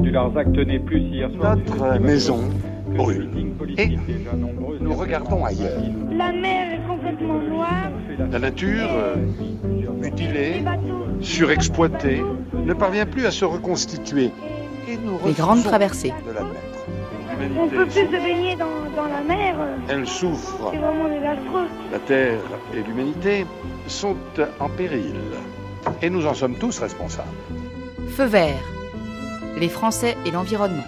du Larzac tenait plus hier soir. Notre maison brûle. Et nous regardons ailleurs. La mer est complètement noire. La nature, euh, mutilée, surexploitée, ne parvient plus à se reconstituer. Et nous Les grandes traversées. De la On peut plus se baigner dans, dans la mer. Elle souffre. C'est vraiment désastreux. La Terre et l'humanité sont en péril. Et nous en sommes tous responsables. Feu vert les Français et l'environnement.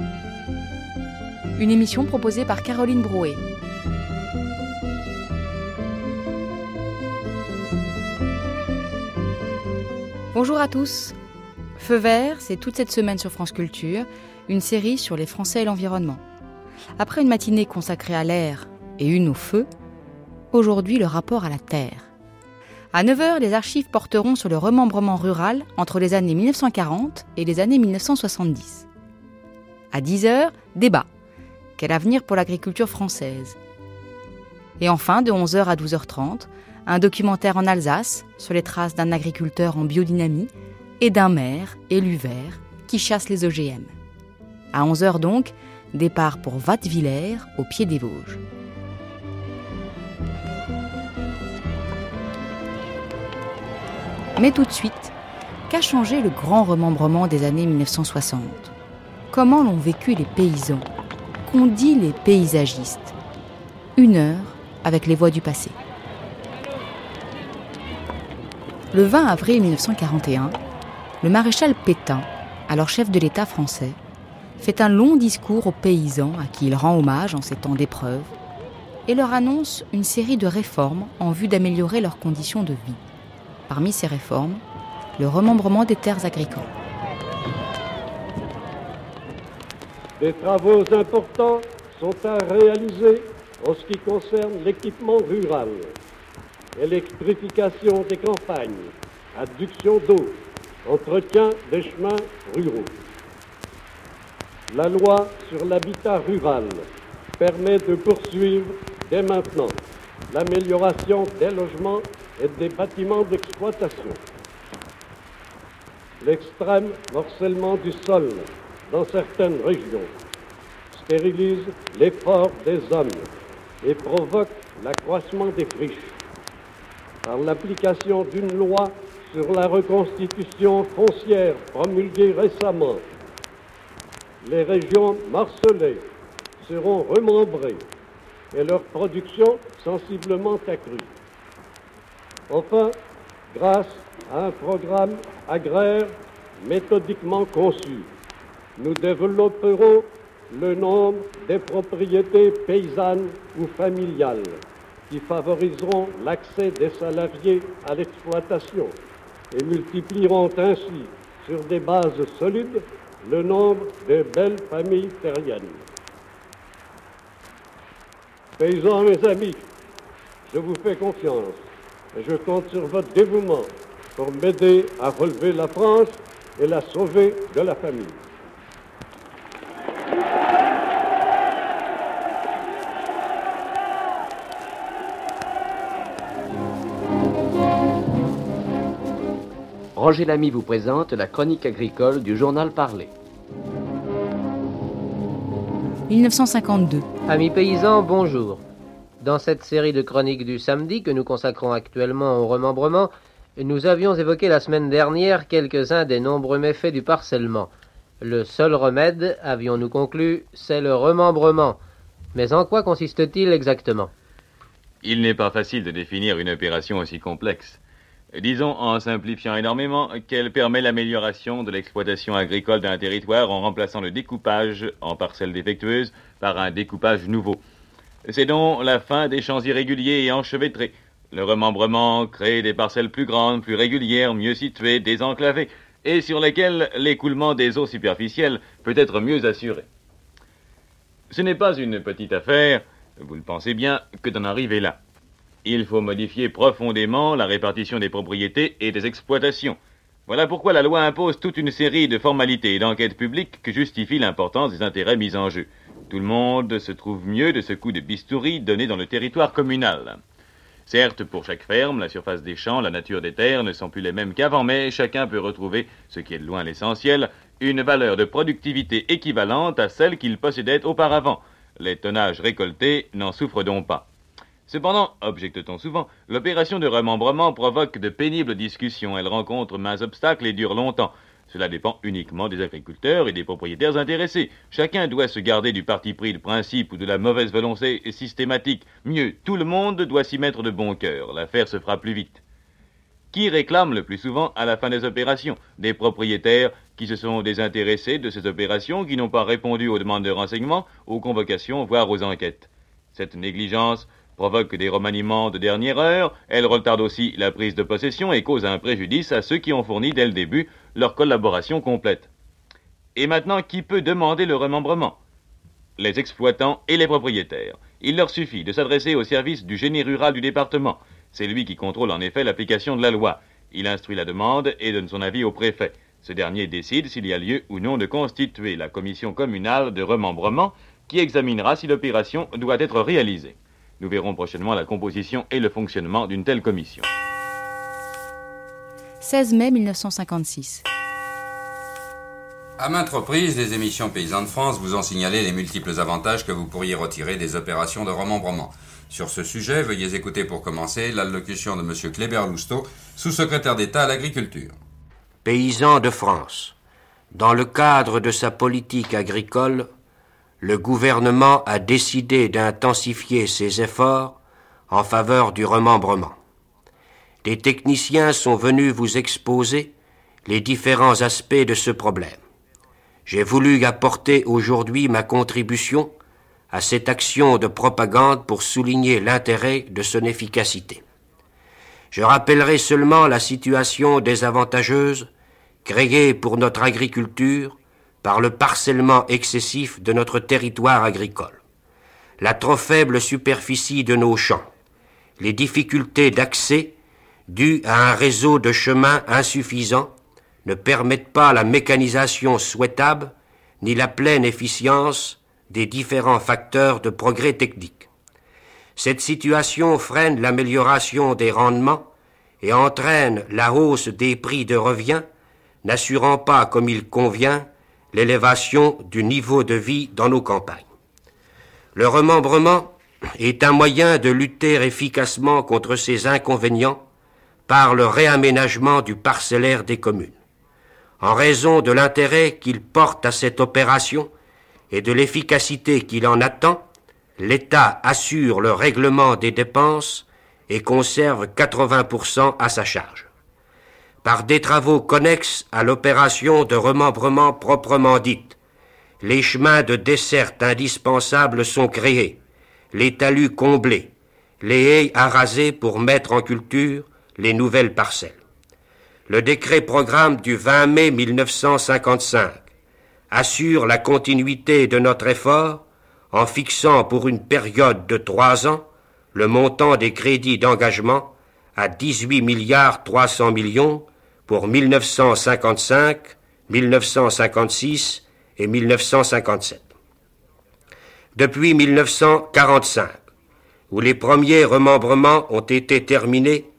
Une émission proposée par Caroline Brouet. Bonjour à tous. Feu vert, c'est toute cette semaine sur France Culture, une série sur les Français et l'environnement. Après une matinée consacrée à l'air et une au feu, aujourd'hui le rapport à la terre. À 9h, les archives porteront sur le remembrement rural entre les années 1940 et les années 1970. À 10h, débat. Quel avenir pour l'agriculture française? Et enfin, de 11h à 12h30, un documentaire en Alsace sur les traces d'un agriculteur en biodynamie et d'un maire, élu vert, qui chasse les OGM. À 11h donc, départ pour Vattevillers, au pied des Vosges. Mais tout de suite, qu'a changé le grand remembrement des années 1960 Comment l'ont vécu les paysans? Qu'ont dit les paysagistes? Une heure avec les voix du passé. Le 20 avril 1941, le maréchal Pétain, alors chef de l'État français, fait un long discours aux paysans à qui il rend hommage en ces temps d'épreuve et leur annonce une série de réformes en vue d'améliorer leurs conditions de vie. Parmi ces réformes, le remembrement des terres agricoles. Des travaux importants sont à réaliser en ce qui concerne l'équipement rural, électrification des campagnes, adduction d'eau, entretien des chemins ruraux. La loi sur l'habitat rural permet de poursuivre dès maintenant l'amélioration des logements et des bâtiments d'exploitation. L'extrême morcellement du sol dans certaines régions stérilise l'effort des hommes et provoque l'accroissement des friches. Par l'application d'une loi sur la reconstitution foncière promulguée récemment, les régions morcelées seront remembrées et leur production sensiblement accrue. Enfin, grâce à un programme agraire méthodiquement conçu, nous développerons le nombre des propriétés paysannes ou familiales qui favoriseront l'accès des salariés à l'exploitation et multiplieront ainsi sur des bases solides le nombre de belles familles terriennes. Paysans, mes amis, je vous fais confiance et je compte sur votre dévouement pour m'aider à relever la France et la sauver de la famille. Roger Lamy vous présente la chronique agricole du journal Parlé. 1952. Amis paysans, bonjour. Dans cette série de chroniques du samedi que nous consacrons actuellement au remembrement, nous avions évoqué la semaine dernière quelques-uns des nombreux méfaits du parcellement. Le seul remède, avions-nous conclu, c'est le remembrement. Mais en quoi consiste-t-il exactement? Il n'est pas facile de définir une opération aussi complexe. Disons, en simplifiant énormément, qu'elle permet l'amélioration de l'exploitation agricole d'un territoire en remplaçant le découpage en parcelles défectueuses par un découpage nouveau. C'est donc la fin des champs irréguliers et enchevêtrés, Le remembrement crée des parcelles plus grandes, plus régulières, mieux situées, désenclavées, et sur lesquelles l'écoulement des eaux superficielles peut être mieux assuré. Ce n'est pas une petite affaire, vous le pensez bien, que d'en arriver là. Il faut modifier profondément la répartition des propriétés et des exploitations. Voilà pourquoi la loi impose toute une série de formalités et d'enquêtes publiques que justifient l'importance des intérêts mis en jeu. Tout le monde se trouve mieux de ce coup de bistouri donné dans le territoire communal. Certes, pour chaque ferme, la surface des champs, la nature des terres ne sont plus les mêmes qu'avant, mais chacun peut retrouver, ce qui est de loin l'essentiel, une valeur de productivité équivalente à celle qu'il possédait auparavant. Les tonnages récoltés n'en souffrent donc pas. Cependant, objecte-t-on souvent, l'opération de remembrement provoque de pénibles discussions, elle rencontre mains obstacles et dure longtemps. Cela dépend uniquement des agriculteurs et des propriétaires intéressés. Chacun doit se garder du parti pris de principe ou de la mauvaise volonté systématique. Mieux, tout le monde doit s'y mettre de bon cœur. L'affaire se fera plus vite. Qui réclame le plus souvent à la fin des opérations? Des propriétaires qui se sont désintéressés de ces opérations, qui n'ont pas répondu aux demandes de renseignements, aux convocations, voire aux enquêtes. Cette négligence provoque des remaniements de dernière heure, elle retarde aussi la prise de possession et cause un préjudice à ceux qui ont fourni dès le début leur collaboration complète. Et maintenant, qui peut demander le remembrement? Les exploitants et les propriétaires. Il leur suffit de s'adresser au service du génie rural du département. C'est lui qui contrôle en effet l'application de la loi. Il instruit la demande et donne son avis au préfet. Ce dernier décide s'il y a lieu ou non de constituer la commission communale de remembrement qui examinera si l'opération doit être réalisée. Nous verrons prochainement la composition et le fonctionnement d'une telle commission. 16 mai 1956. À maintes reprises, les émissions Paysans de France vous ont signalé les multiples avantages que vous pourriez retirer des opérations de remembrement. Sur ce sujet, veuillez écouter pour commencer l'allocution de M. Kléber Lousteau, sous-secrétaire d'État à l'agriculture. Paysans de France. Dans le cadre de sa politique agricole, le gouvernement a décidé d'intensifier ses efforts en faveur du remembrement. Des techniciens sont venus vous exposer les différents aspects de ce problème. J'ai voulu apporter aujourd'hui ma contribution à cette action de propagande pour souligner l'intérêt de son efficacité. Je rappellerai seulement la situation désavantageuse créée pour notre agriculture par le parcellement excessif de notre territoire agricole, la trop faible superficie de nos champs, les difficultés d'accès dues à un réseau de chemins insuffisant ne permettent pas la mécanisation souhaitable ni la pleine efficience des différents facteurs de progrès technique. Cette situation freine l'amélioration des rendements et entraîne la hausse des prix de revient, n'assurant pas comme il convient l'élévation du niveau de vie dans nos campagnes. Le remembrement est un moyen de lutter efficacement contre ces inconvénients par le réaménagement du parcellaire des communes. En raison de l'intérêt qu'il porte à cette opération et de l'efficacité qu'il en attend, l'État assure le règlement des dépenses et conserve 80% à sa charge par des travaux connexes à l'opération de remembrement proprement dite. Les chemins de desserte indispensables sont créés, les talus comblés, les haies arasées pour mettre en culture les nouvelles parcelles. Le décret programme du 20 mai 1955 assure la continuité de notre effort en fixant pour une période de trois ans le montant des crédits d'engagement à 18 milliards 300 millions pour 1955, 1956 et 1957. Depuis 1945, où les premiers remembrements ont été terminés,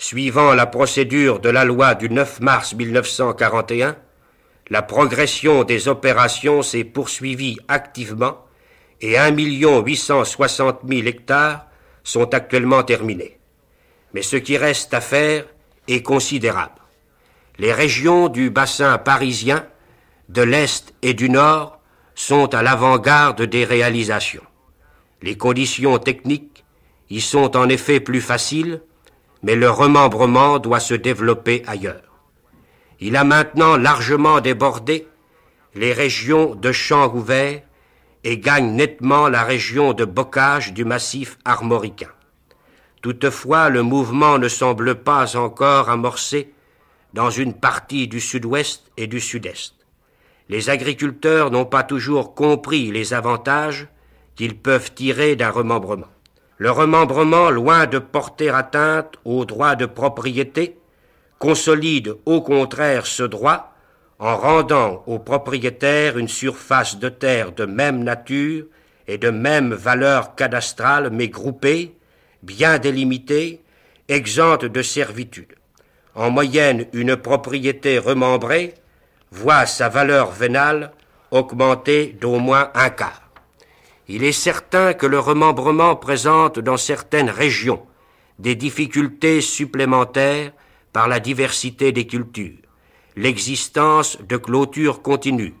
suivant la procédure de la loi du 9 mars 1941, la progression des opérations s'est poursuivie activement et 1 860 000 hectares sont actuellement terminés. Mais ce qui reste à faire est considérable. Les régions du bassin parisien, de l'Est et du Nord, sont à l'avant-garde des réalisations. Les conditions techniques y sont en effet plus faciles, mais le remembrement doit se développer ailleurs. Il a maintenant largement débordé les régions de champs ouverts et gagne nettement la région de bocage du massif armoricain. Toutefois, le mouvement ne semble pas encore amorcé dans une partie du sud-ouest et du sud-est. Les agriculteurs n'ont pas toujours compris les avantages qu'ils peuvent tirer d'un remembrement. Le remembrement, loin de porter atteinte au droit de propriété, consolide au contraire ce droit en rendant aux propriétaires une surface de terre de même nature et de même valeur cadastrale mais groupée, bien délimitée, exempte de servitude. En moyenne, une propriété remembrée voit sa valeur vénale augmenter d'au moins un quart. Il est certain que le remembrement présente dans certaines régions des difficultés supplémentaires par la diversité des cultures, l'existence de clôtures continues,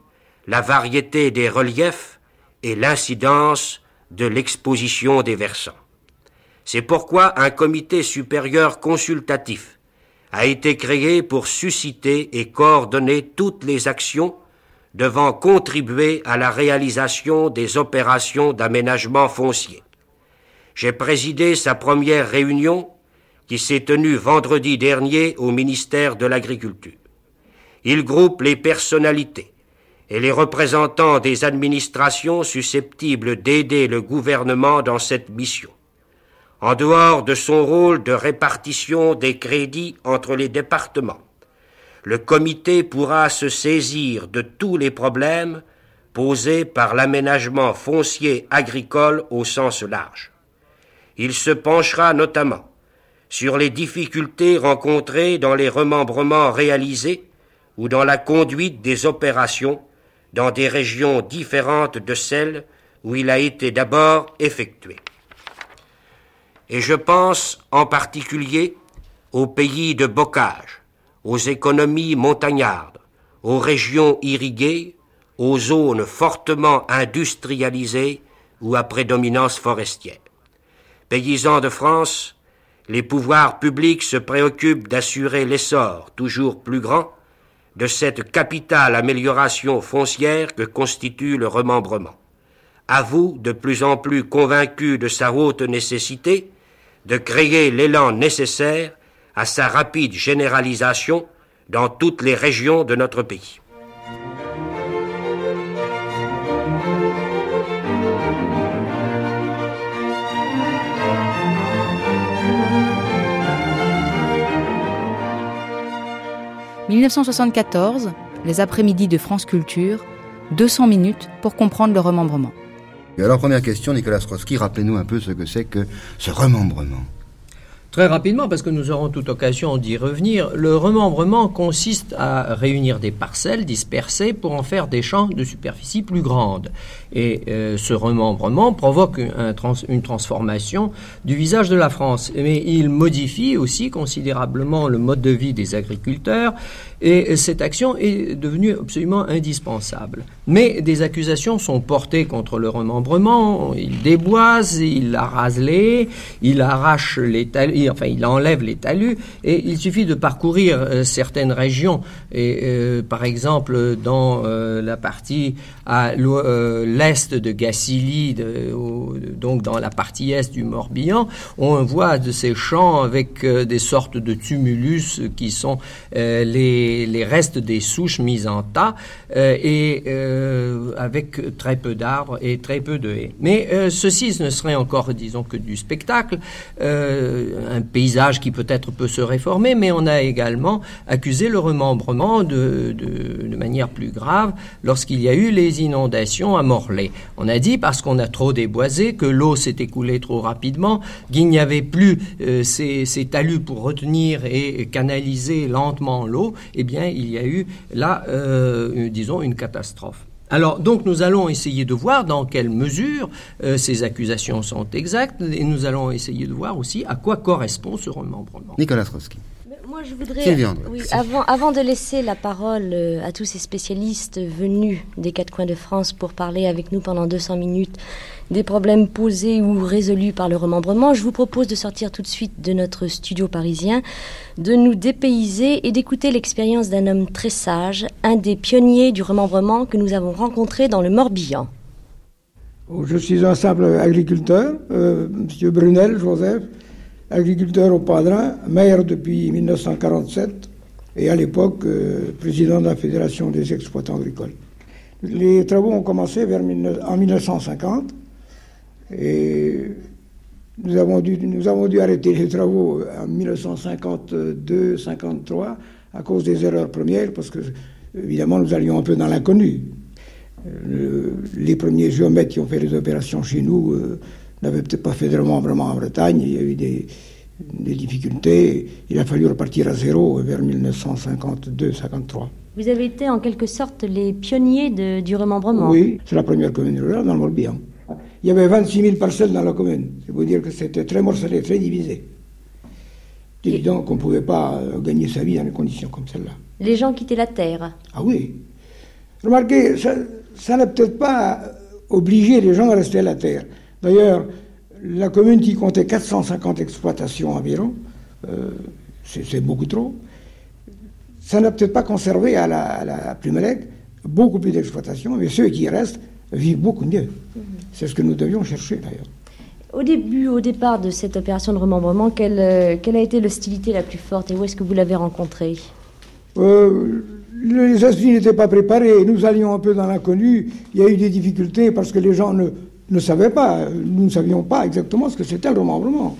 la variété des reliefs et l'incidence de l'exposition des versants. C'est pourquoi un comité supérieur consultatif a été créé pour susciter et coordonner toutes les actions devant contribuer à la réalisation des opérations d'aménagement foncier. J'ai présidé sa première réunion qui s'est tenue vendredi dernier au ministère de l'Agriculture. Il groupe les personnalités et les représentants des administrations susceptibles d'aider le gouvernement dans cette mission. En dehors de son rôle de répartition des crédits entre les départements, le comité pourra se saisir de tous les problèmes posés par l'aménagement foncier agricole au sens large. Il se penchera notamment sur les difficultés rencontrées dans les remembrements réalisés ou dans la conduite des opérations dans des régions différentes de celles où il a été d'abord effectué. Et je pense en particulier aux pays de bocage, aux économies montagnardes, aux régions irriguées, aux zones fortement industrialisées ou à prédominance forestière. Paysans de France, les pouvoirs publics se préoccupent d'assurer l'essor toujours plus grand de cette capitale amélioration foncière que constitue le remembrement. À vous, de plus en plus convaincus de sa haute nécessité, de créer l'élan nécessaire à sa rapide généralisation dans toutes les régions de notre pays. « 1974, les après-midi de France Culture, 200 minutes pour comprendre le remembrement. alors, première question, Nicolas Strosky, rappelez-nous un peu ce que c'est que ce remembrement. Très rapidement, parce que nous aurons toute occasion d'y revenir, le remembrement consiste à réunir des parcelles dispersées pour en faire des champs de superficie plus grandes. Et euh, ce remembrement provoque une transformation du visage de la France. Mais il modifie aussi considérablement le mode de vie des agriculteurs et cette action est devenue absolument indispensable. Mais des accusations sont portées contre le remembrement. Il déboise, il arrase les, il arrache les talus, enfin il enlève les talus. Et il suffit de parcourir euh, certaines régions. Euh, par exemple dans euh, la partie à l'est de Gacilly, donc dans la partie est du Morbihan, on voit de ces champs avec des sortes de tumulus qui sont les restes des souches mises en tas et avec très peu d'arbres et très peu de haies. Mais ceci ne serait encore, disons, que du spectacle, un paysage qui peut-être peut se réformer, mais on a également accusé le remembrement de, manière plus grave lorsqu'il y a eu les inondations à Morlaix. On a dit parce qu'on a trop déboisé, que l'eau s'est écoulée trop rapidement, qu'il n'y avait plus ces, ces talus pour retenir et canaliser lentement l'eau, eh bien, il y a eu là, euh, disons, une catastrophe. Alors, donc, nous allons essayer de voir dans quelle mesure euh, ces accusations sont exactes et nous allons essayer de voir aussi à quoi correspond ce remembrement. Nicolas Trotsky. Moi, je voudrais, oui, avant, avant de laisser la parole euh, à tous ces spécialistes venus des quatre coins de France pour parler avec nous pendant 200 minutes des problèmes posés ou résolus par le remembrement, je vous propose de sortir tout de suite de notre studio parisien, de nous dépayser et d'écouter l'expérience d'un homme très sage, un des pionniers du remembrement que nous avons rencontré dans le Morbihan. Oh, je suis un simple agriculteur, euh, Monsieur Brunel Joseph, agriculteur au Padrin, maire depuis 1947 et à l'époque président de la Fédération des exploitants agricoles. Les travaux ont commencé en 1950 et nous avons, dû, nous avons arrêter les travaux en 1952-53 à cause des erreurs premières parce que, évidemment, nous allions un peu dans l'inconnu. les premiers géomètres qui ont fait les opérations chez nous euh, n'avaient peut-être pas fait de remembrement en Bretagne. Il y a eu des, des difficultés. Il a fallu repartir à zéro vers 1952-53. Vous avez été en quelque sorte les pionniers du remembrement. Oui, c'est la première commune rurale dans le Morbihan. Il y avait 26 000 parcelles dans la commune. C'est vous dire que c'était très morcelé, très divisé. C'est évident qu'on ne pouvait pas euh, gagner sa vie dans des conditions comme celle-là. Les gens quittaient la terre. Ah oui. Remarquez, ça, n'a peut-être pas obligé les gens à rester à la terre. D'ailleurs, la commune qui comptait 450 exploitations environ, euh, c'est beaucoup trop, ça n'a peut-être pas conservé à la, à la Plumelec beaucoup plus d'exploitations, mais ceux qui restent vivent beaucoup mieux. Mhm. C'est ce que nous devions chercher d'ailleurs. Au début, au départ de cette opération de remembrement, quelle, euh, quelle a été l'hostilité la plus forte et où est-ce que vous l'avez rencontrée? Euh, Les esprits n'étaient pas préparés. Nous allions un peu dans l'inconnu. Il y a eu des difficultés parce que les gens ne, ne savaient pas. Nous ne savions pas exactement ce que c'était le remembrement.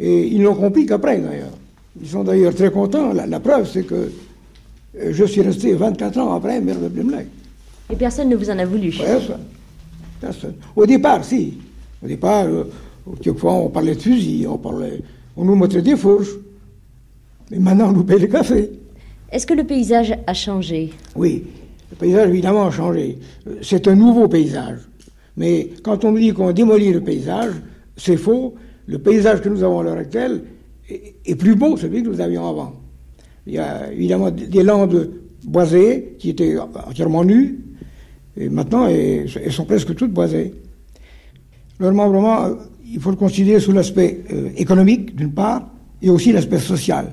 Et ils n'ont compris qu'après, d'ailleurs. Ils sont d'ailleurs très contents. La, preuve, c'est que euh, je suis resté 24 ans après maire de Blemley. Et personne ne vous en a voulu? Personne. Personne. Au départ, si. Au départ, euh, quelquefois, on parlait de fusil, on, parlait, on nous montrait des fourches. Mais maintenant, on nous paye le café. Est-ce que le paysage a changé? Oui, le paysage, évidemment, a changé. Euh, c'est un nouveau paysage. Mais quand on nous dit qu'on démolit le paysage, c'est faux. Le paysage que nous avons à l'heure actuelle est, plus beau que celui que nous avions avant. Il y a évidemment des landes boisées qui étaient entièrement nues, et maintenant elles sont presque toutes boisées. Le remembrement, euh, il faut le considérer sous l'aspect euh, économique, d'une part, et aussi l'aspect social.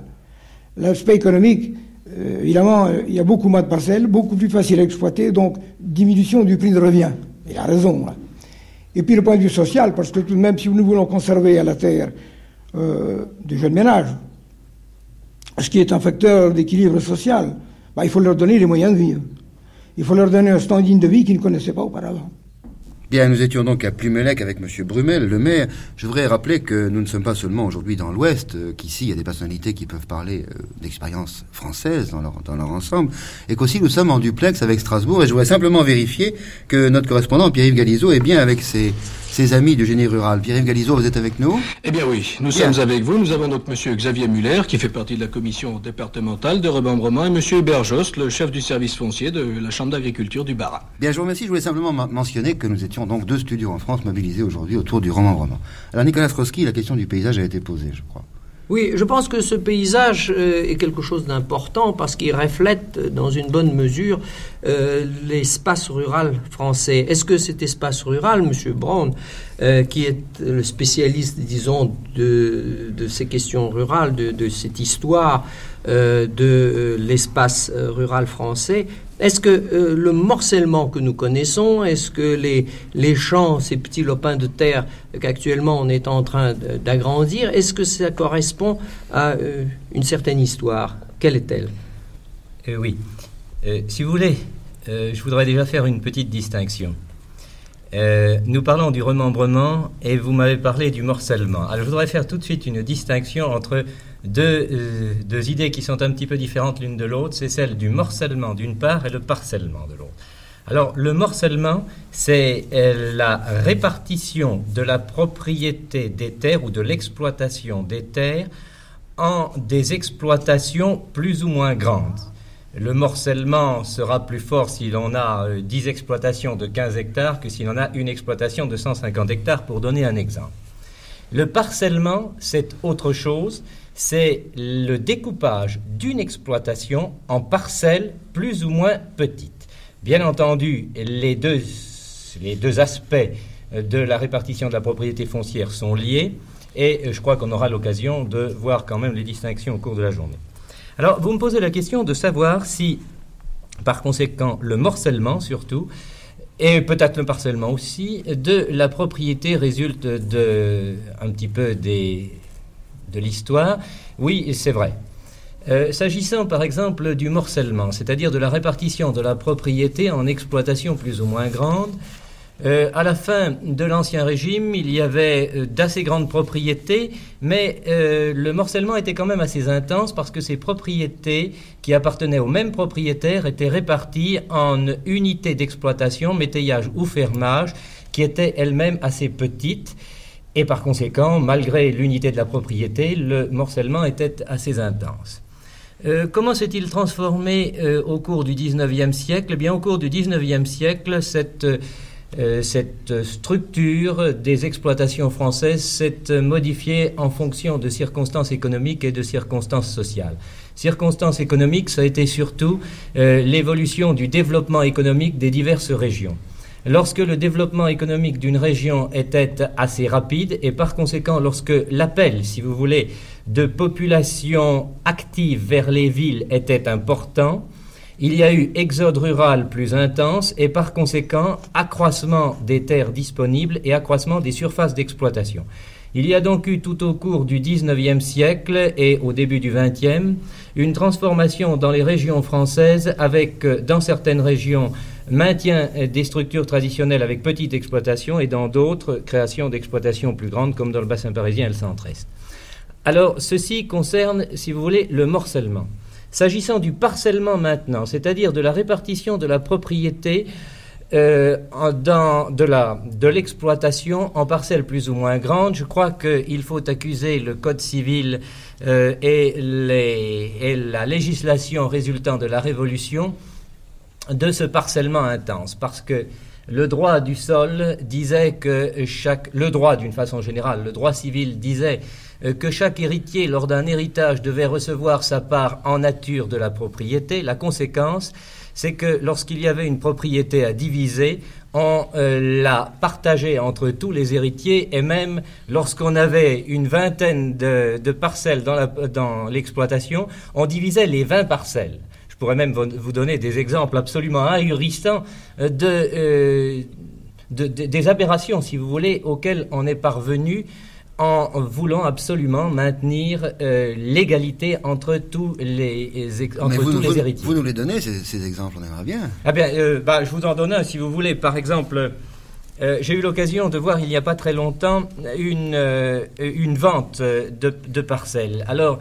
L'aspect économique, euh, évidemment, il y a beaucoup moins de parcelles, beaucoup plus facile à exploiter, donc diminution du prix de revient. Il a raison. Et puis le point de vue social, parce que tout de même, si nous voulons conserver à la terre des jeunes ménages, ce qui est un facteur d'équilibre social, bah, il faut leur donner les moyens de vivre. Il faut leur donner un standing de vie qu'ils ne connaissaient pas auparavant. Bien, nous étions donc à Plumelec avec M. Brumel, le maire. Je voudrais rappeler que nous ne sommes pas seulement aujourd'hui dans l'Ouest, euh, qu'ici il y a des personnalités qui peuvent parler euh, d'expérience française dans leur, dans leur ensemble, et qu'aussi nous sommes en duplex avec Strasbourg. Et je voudrais simplement vérifier que notre correspondant Pierre-Yves Galizot est bien avec ses, ses amis du génie rural. Pierre-Yves Galizot, vous êtes avec nous? Eh bien oui, nous sommes avec vous. Nous avons donc M. Xavier Muller, qui fait partie de la commission départementale de remembrement, et M. Hubert Jost, le chef du service foncier de la Chambre d'agriculture du Barat. Bien, je vous remercie. Je voulais simplement mentionner que nous étions donc deux studios en France mobilisés aujourd'hui autour du remembrement. Alors Nicolas Strosky, la question du paysage a été posée, je crois. Oui, je pense que ce paysage euh, est quelque chose d'important parce qu'il reflète euh, dans une bonne mesure euh, l'espace rural français. Est-ce que cet espace rural, M. Brown, qui est le spécialiste, disons, de, ces questions rurales, de cette histoire de l'espace rural français, est-ce que euh, le morcellement que nous connaissons, est-ce que les, les champs, ces petits lopins de terre qu'actuellement on est en train d'agrandir, est-ce que ça correspond à euh, une certaine histoire? Quelle est-elle? Euh, Oui. si vous voulez, je voudrais déjà faire une petite distinction. nous parlons du remembrement et vous m'avez parlé du morcellement. Alors je voudrais faire tout de suite une distinction entre euh, deux, idées qui sont un petit peu différentes l'une de l'autre, c'est celle du morcellement d'une part et le parcellement de l'autre. Alors le morcellement, c'est euh, la répartition de la propriété des terres ou de l'exploitation des terres en des exploitations plus ou moins grandes. Le morcellement sera plus fort si l'on a 10 euh, exploitations de 15 hectares que si l'on a une exploitation de 150 hectares, pour donner un exemple. Le parcellement, c'est autre chose c'est le découpage d'une exploitation en parcelles plus ou moins petites. Bien entendu, les deux, aspects de la répartition de la propriété foncière sont liés et je crois qu'on aura l'occasion de voir quand même les distinctions au cours de la journée. Alors, vous me posez la question de savoir si, par conséquent, le morcellement surtout, et peut-être le parcellement aussi, de la propriété résulte de un petit peu des de l'histoire. Oui, c'est vrai. Euh, s'agissant par exemple du morcellement, c'est-à-dire de la répartition de la propriété en exploitations plus ou moins grandes, euh, à la fin de l'Ancien Régime, il y avait euh, d'assez grandes propriétés, mais le morcellement était quand même assez intense parce que ces propriétés qui appartenaient au même propriétaire étaient réparties en unités d'exploitation, métayage ou fermage, qui étaient elles-mêmes assez petites. Et par conséquent, malgré l'unité de la propriété, le morcellement était assez intense. Euh, comment s'est-il transformé euh, au cours du XIXe siècle? Eh bien, Au cours du XIXe siècle, cette, euh, cette structure des exploitations françaises s'est modifiée en fonction de circonstances économiques et de circonstances sociales. Circonstances économiques, ça a été surtout l'évolution du développement économique des diverses régions. Lorsque le développement économique d'une région était assez rapide et par conséquent lorsque l'appel, si vous voulez, de population active vers les villes était important, il y a eu exode rural plus intense et par conséquent accroissement des terres disponibles et accroissement des surfaces d'exploitation. Il y a donc eu tout au cours du XIXe siècle et au début du XXe une transformation dans les régions françaises avec, dans certaines régions, maintien des structures traditionnelles avec petite exploitation et dans d'autres, création d'exploitations plus grandes comme dans le bassin parisien et le centre-est. Alors, ceci concerne, si vous voulez, le morcellement. S'agissant du parcellement maintenant, c'est-à-dire de la répartition de la propriété euh, dans, de l'exploitation en parcelles plus ou moins grandes, je crois qu'il faut accuser le Code civil euh, et, et la législation résultant de la Révolution de ce parcellement intense, parce que le droit du sol disait que chaque, le droit d'une façon générale, le droit civil disait euh, que chaque héritier, lors d'un héritage, devait recevoir sa part en nature de la propriété. La conséquence, c'est que lorsqu'il y avait une propriété à diviser, on euh, la partageait entre tous les héritiers et même lorsqu'on avait une vingtaine de, parcelles dans l'exploitation, on divisait les 20 parcelles. Je pourrais même vous donner des exemples absolument ahurissants euh, de, des aberrations, si vous voulez, auxquelles on est parvenu en voulant absolument maintenir euh, l'égalité entre tous les, entre tous les héritiers. Vous nous les donnez, ces, exemples, on aimerait bien. Ah bien, euh, bah, je vous en donne un si vous voulez. Par exemple, euh, j'ai eu l'occasion de voir il n'y a pas très longtemps une, une vente de, de, parcelles. Alors,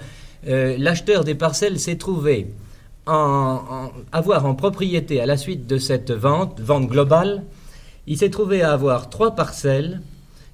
l'acheteur des parcelles s'est trouvé en, avoir en propriété à la suite de cette vente, vente globale, il s'est trouvé à avoir trois parcelles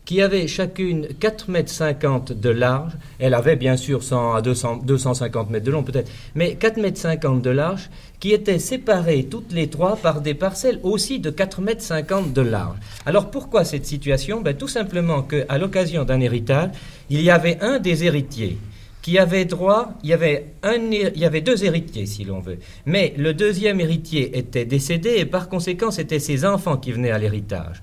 qui avaient chacune 4 mètres 50 de large. Elle avait bien sûr 100 à 200, 250 mètres de long peut-être, mais 4 mètres 50 de large, qui étaient séparées toutes les trois par des parcelles aussi de 4 mètres 50 de large. Alors pourquoi cette situation? Ben, Tout simplement qu'à l'occasion d'un héritage, il y avait un des héritiers qui avait droit, il y avait, un, il y avait deux héritiers si l'on veut, mais le deuxième héritier était décédé et par conséquent c'était ses enfants qui venaient à l'héritage.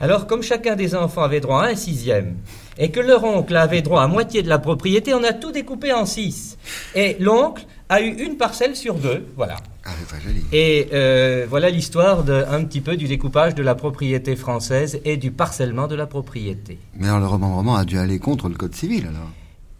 Alors, comme chacun des enfants avait droit à un sixième, et que leur oncle avait droit à moitié de la propriété, on a tout découpé en six. Et l'oncle a eu une parcelle sur deux, voilà. Ah, joli. Et euh, voilà l'histoire un petit peu du découpage de la propriété française et du parcellement de la propriété. Mais alors le remembrement a dû aller contre le code civil alors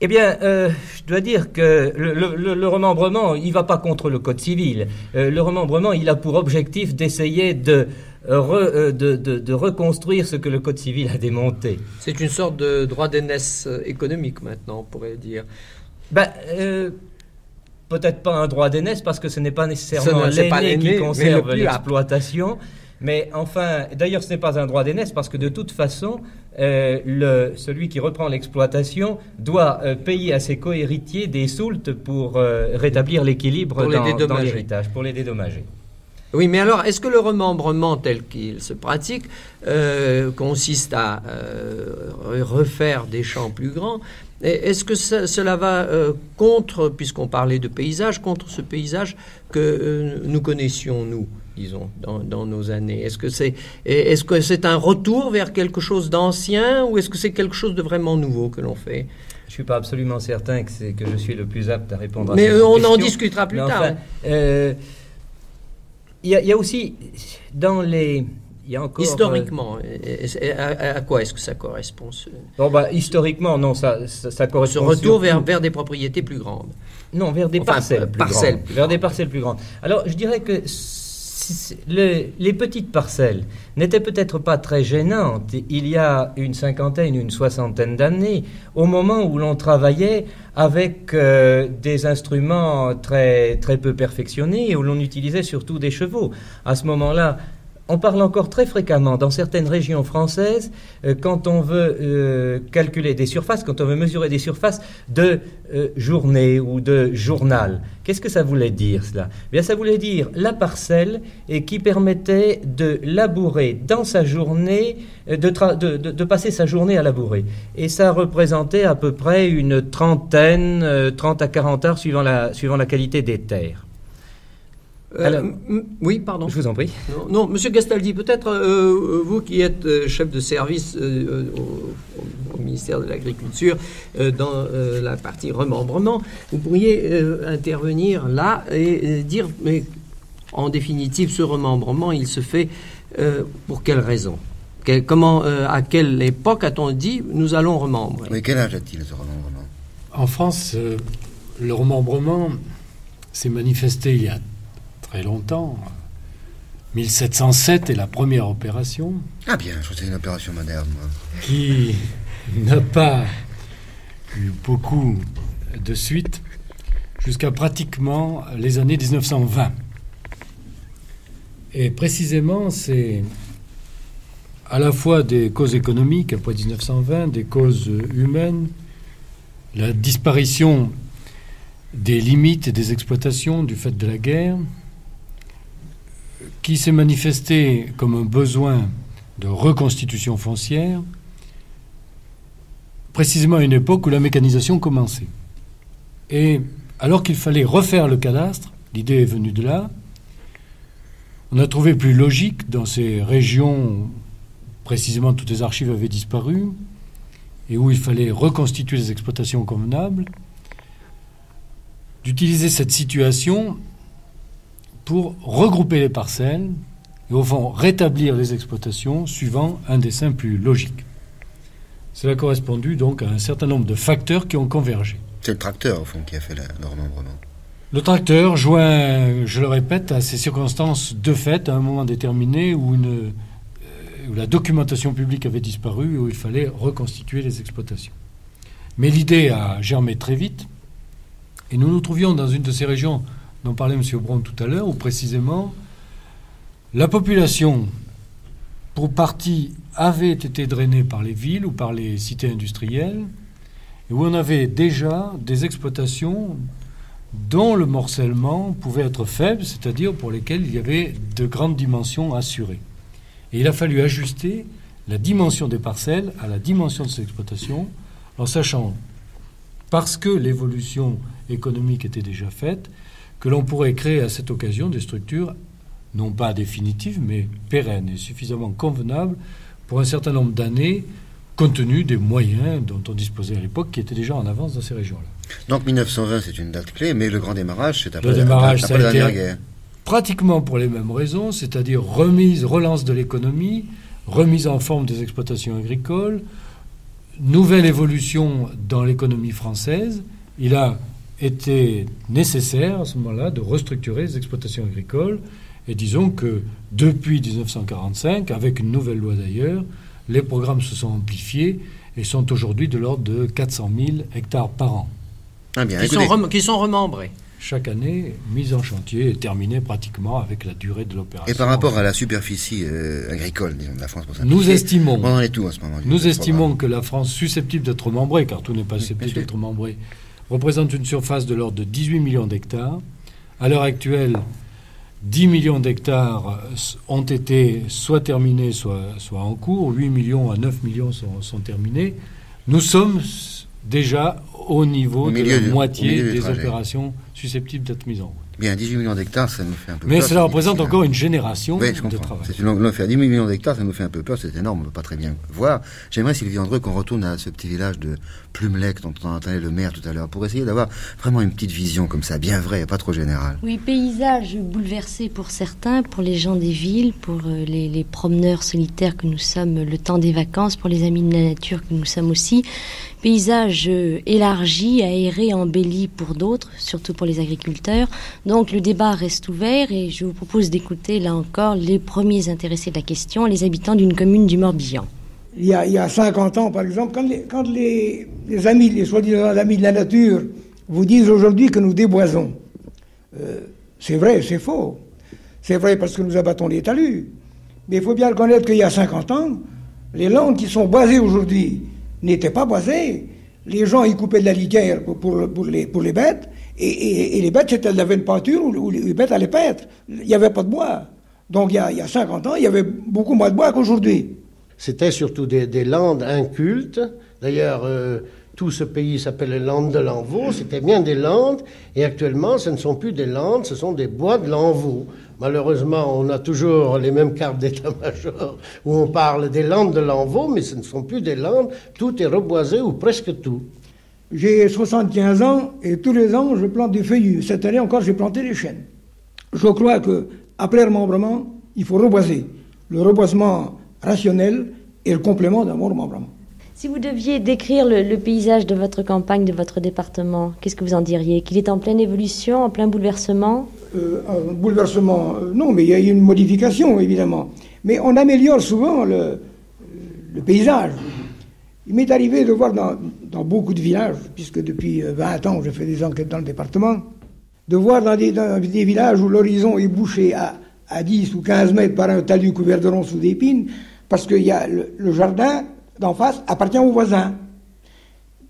eh bien, euh, je dois dire que le, remembrement, il ne va pas contre le Code civil. Euh, le remembrement, il a pour objectif d'essayer de euh, de, de, reconstruire ce que le Code civil a démonté. C'est une sorte de droit d'aînesse économique maintenant, on pourrait dire. Ben, euh, peut-être pas un droit d'aînesse parce que ce n'est pas nécessairement l'aîné qui conserve l'exploitation. Mais enfin, d'ailleurs, ce n'est pas un droit d'aînesse parce que de toute façon, le, celui qui reprend l'exploitation doit payer à ses cohéritiers des soultes pour rétablir l'équilibre dans, l'héritage, pour les dédommager. Oui, mais alors, est-ce que le remembrement tel qu'il se pratique euh, consiste à euh, refaire des champs plus grands Est-ce que cela va euh, contre, puisqu'on parlait de paysage, contre ce paysage que nous connaissions, nous? Disons, dans, nos années Est-ce que c'est est -ce c'est un retour vers quelque chose d'ancien ou est-ce que c'est quelque chose de vraiment nouveau que l'on fait? Je suis pas absolument certain que, que je suis le plus apte à répondre à Mais on en discutera plus tard. il y, a aussi dans les il y a encore... Historiquement, à, quoi est-ce que ça correspond bon, bah, Historiquement, non, ça, ça, correspond... Ce retour vers, vers des propriétés plus grandes? Non, vers des parcelles plus parcelles grandes. vers des parcelles plus grandes. Alors, je dirais que les petites parcelles n'étaient peut-être pas très gênantes il y a une cinquantaine, une soixantaine d'années, au moment où l'on travaillait avec euh, des instruments très, très peu perfectionnés et où l'on utilisait surtout des chevaux. À ce moment-là, on parle encore très fréquemment dans certaines régions françaises, euh, quand on veut euh, calculer des surfaces, quand on veut mesurer des surfaces de euh, journée ou de journal. Qu'est-ce que ça voulait dire cela? Eh ça voulait dire la parcelle et qui permettait de labourer dans sa journée, de, passer sa journée à labourer. Et ça représentait à peu près une trentaine, 30 à 40 heures suivant la qualité des terres. Euh, oui, pardon. Je vous en prie. Non, Monsieur Gastaldi, peut-être euh, vous qui êtes euh, chef de service au, ministère de l'Agriculture dans la partie remembrement, vous pourriez intervenir là et dire, mais en définitive, ce remembrement, il se fait pour quelle raison? Comment, à quelle époque a-t-on dit nous allons remembrer? Mais quel âge a-t-il ce remembrement? En France, le remembrement s'est manifesté il y a très longtemps. 1707 est la première opération. Ah bien, je c'est une opération moderne. Qui n'a pas eu beaucoup de suite jusqu'à pratiquement les années 1920. Et précisément, c'est à la fois des causes économiques après 1920, des causes humaines, la disparition des limites et des exploitations du fait de la guerre, qui s'est manifesté comme un besoin de reconstitution foncière, précisément à une époque où la mécanisation commençait. Et alors qu'il fallait refaire le cadastre, l'idée est venue de là, on a trouvé plus logique dans ces régions, précisément toutes les archives avaient disparu, et où il fallait reconstituer les exploitations convenables, d'utiliser cette situation pour regrouper les parcelles et au fond rétablir les exploitations suivant un dessin plus logique. Cela a correspondu donc à un certain nombre de facteurs qui ont convergé. C'est le tracteur au fond qui a fait le remembrement. Le tracteur joint, je le répète, à ces circonstances de fait à un moment déterminé où, une, euh, où la documentation publique avait disparu et où il fallait reconstituer les exploitations. Mais l'idée a germé très vite et nous nous trouvions dans une de ces régions dont parlait M. Bron tout à l'heure, où précisément la population, pour partie, avait été drainée par les villes ou par les cités industrielles, et où on avait déjà des exploitations dont le morcellement pouvait être faible, c'est-à-dire pour lesquelles il y avait de grandes dimensions assurées. Et il a fallu ajuster la dimension des parcelles à la dimension de ces exploitations, en sachant, parce que l'évolution économique était déjà faite, que l'on pourrait créer à cette occasion des structures non pas définitives, mais pérennes et suffisamment convenables pour un certain nombre d'années, compte tenu des moyens dont on disposait à l'époque, qui étaient déjà en avance dans ces régions-là. Donc 1920, c'est une date clé, mais le grand démarrage, c'est après, le démarrage, la dernière guerre. Pratiquement pour les mêmes raisons, c'est-à-dire remise, relance de l'économie, remise en forme des exploitations agricoles, nouvelle évolution dans l'économie française. Il a était nécessaire à ce moment-là de restructurer les exploitations agricoles. Et disons que depuis 1945, avec une nouvelle loi d'ailleurs, les programmes se sont amplifiés et sont aujourd'hui de l'ordre de 400 000 hectares par an. Ah bien, qui, sont qui, sont remembrés. Chaque année, mise en chantier et terminée pratiquement avec la durée de l'opération. Et par rapport à la superficie euh, agricole disons, de la France, pour nous estimons, on en est tout en ce moment, nous estimons que la France susceptible d'être membrée, car tout n'est pas susceptible d'être membré, représente une surface de l'ordre de 18 millions d'hectares. À l'heure actuelle, 10 millions d'hectares ont été soit terminés, soit, soit en cours. 8 millions à 9 millions sont, terminés. Nous sommes déjà au niveau de la moitié des opérations susceptibles d'être mises en route. Bien, 18 millions d'hectares, ça nous fait un peu Mais peur. cela représente encore une génération oui, je de travail. C'est une longue affaire. 10 millions d'hectares, ça nous fait un peu peur, c'est énorme, on ne peut pas très bien voir. J'aimerais, Sylvie Andreux, qu'on retourne à ce petit village de Plumelec dont on entendait le maire tout à l'heure, pour essayer d'avoir vraiment une petite vision comme ça, bien vraie, pas trop générale. Oui, paysage bouleversé pour certains, pour les gens des villes, pour euh, les, les promeneurs solitaires que nous sommes, le temps des vacances, pour les amis de la nature que nous sommes aussi. Paysage euh, élargi, aéré, embelli pour d'autres, surtout pour les agriculteurs. Donc le débat reste ouvert et je vous propose d'écouter là encore les premiers intéressés de la question, les habitants d'une commune du Morbihan. Il y, a, il y a 50 ans, par exemple, quand les, quand les, les amis, les soi-disant amis de la nature, vous disent aujourd'hui que nous déboisons, euh, c'est vrai, c'est faux. C'est vrai parce que nous abattons les talus. Mais il faut bien reconnaître qu'il y a 50 ans, les landes qui sont boisées aujourd'hui n'étaient pas boisées. Les gens y coupaient de la litière pour, les, pour les bêtes, et, les bêtes, c'était de la veine pâture où, les bêtes allaient paître. Il n'y avait pas de bois. Donc il y, a, il y a 50 ans, il y avait beaucoup moins de bois qu'aujourd'hui. C'était surtout des, des, landes incultes. D'ailleurs, euh, tout ce pays s'appelle les Landes de l'Envaux. C'était bien des landes. Et actuellement, ce ne sont plus des landes, ce sont des bois de l'Envaux. Malheureusement, on a toujours les mêmes cartes d'état-major où on parle des landes de l'Envaux, mais ce ne sont plus des landes. Tout est reboisé ou presque tout. J'ai 75 ans et tous les ans, je plante des feuillus. Cette année encore, j'ai planté des chênes. Je crois que, après remembrement, il faut reboiser. Le reboisement rationnel est le complément d'un bon remembrement. Si vous deviez décrire le, le, paysage de votre campagne, de votre département, qu'est-ce que vous en diriez? Qu'il est en pleine évolution, en plein bouleversement? Un bouleversement, euh, non, mais il y a eu une modification, évidemment. Mais on améliore souvent le, paysage. Il m'est arrivé de voir dans, beaucoup de villages, puisque depuis 20 ans je fais des enquêtes dans le département, de voir dans des, villages où l'horizon est bouché à, à 10 ou 15 mètres par un talus couvert de ronces ou d'épines, parce a le, le jardin d'en face appartient aux voisins.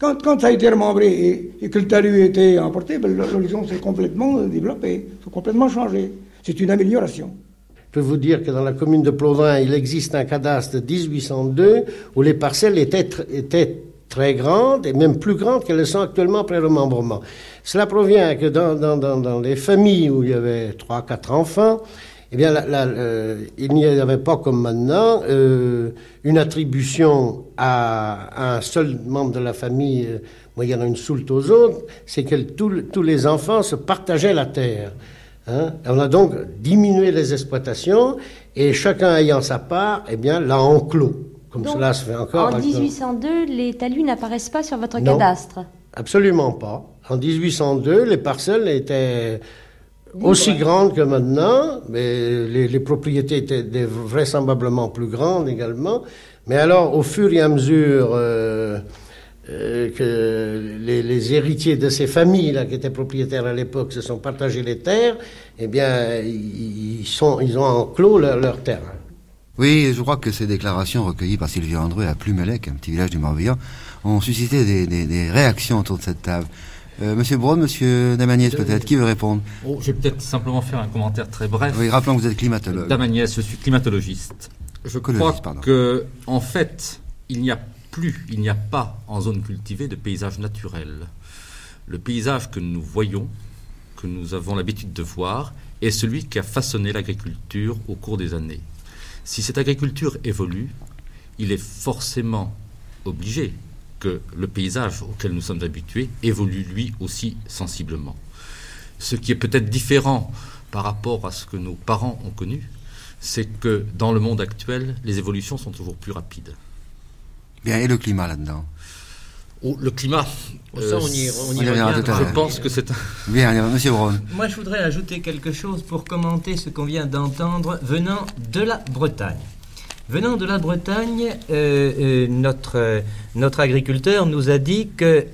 Quand, ça a été remembré et, que le talus a été emporté, ben, l'horizon s'est complètement développé, s'est complètement changé. C'est une amélioration. Je peux vous dire que dans la commune de Plovin, il existe un cadastre de 1802 où les parcelles étaient, très grandes et même plus grandes qu'elles le sont actuellement après le remembrement. Cela provient que dans les familles où il y avait 3-4 enfants, eh bien, euh, il n'y avait pas comme maintenant euh, une attribution à, à, un seul membre de la famille, euh, moyennant une soulte aux autres, c'est que tous les enfants se partageaient la terre. Hein. On a donc diminué les exploitations et chacun ayant sa part, eh bien, l'a enclos. Comme donc, cela se fait encore. En 1802, les talus n'apparaissent pas sur votre non, cadastre? Absolument pas. En 1802, les parcelles étaient aussi grandes que maintenant, mais les, les, propriétés étaient vraisemblablement plus grandes également. Mais alors, au fur et à mesure euh, euh, que les, les, héritiers de ces familles-là, qui étaient propriétaires à l'époque, se sont partagés les terres, eh bien, ils, sont, ils ont enclos leur, leur terrain. Oui, je crois que ces déclarations recueillies par Sylvie Andreu à Plumelec, un petit village du Morbihan, ont suscité des, des, des réactions autour de cette table. Euh, monsieur Braun, Monsieur Damaniès, peut-être, qui veut répondre? oh, Je vais peut-être simplement faire un commentaire très bref. Oui, rappelons que vous êtes climatologue. Damaniès, je suis climatologiste. Je crois pardon. que, en fait, il n'y a plus, il n'y a pas en zone cultivée de paysage naturel. Le paysage que nous voyons, que nous avons l'habitude de voir, est celui qui a façonné l'agriculture au cours des années. Si cette agriculture évolue, il est forcément obligé que le paysage auquel nous sommes habitués évolue lui aussi sensiblement. Ce qui est peut-être différent par rapport à ce que nos parents ont connu, c'est que dans le monde actuel, les évolutions sont toujours plus rapides. Bien, et le climat là-dedans? Oh, Le climat, euh, ça, on y, on y revient, je pense que c'est un... Bien, monsieur Braun. Moi, je voudrais ajouter quelque chose pour commenter ce qu'on vient d'entendre venant de la Bretagne. Venant de la Bretagne, euh, euh, notre, euh, notre agriculteur nous a dit que,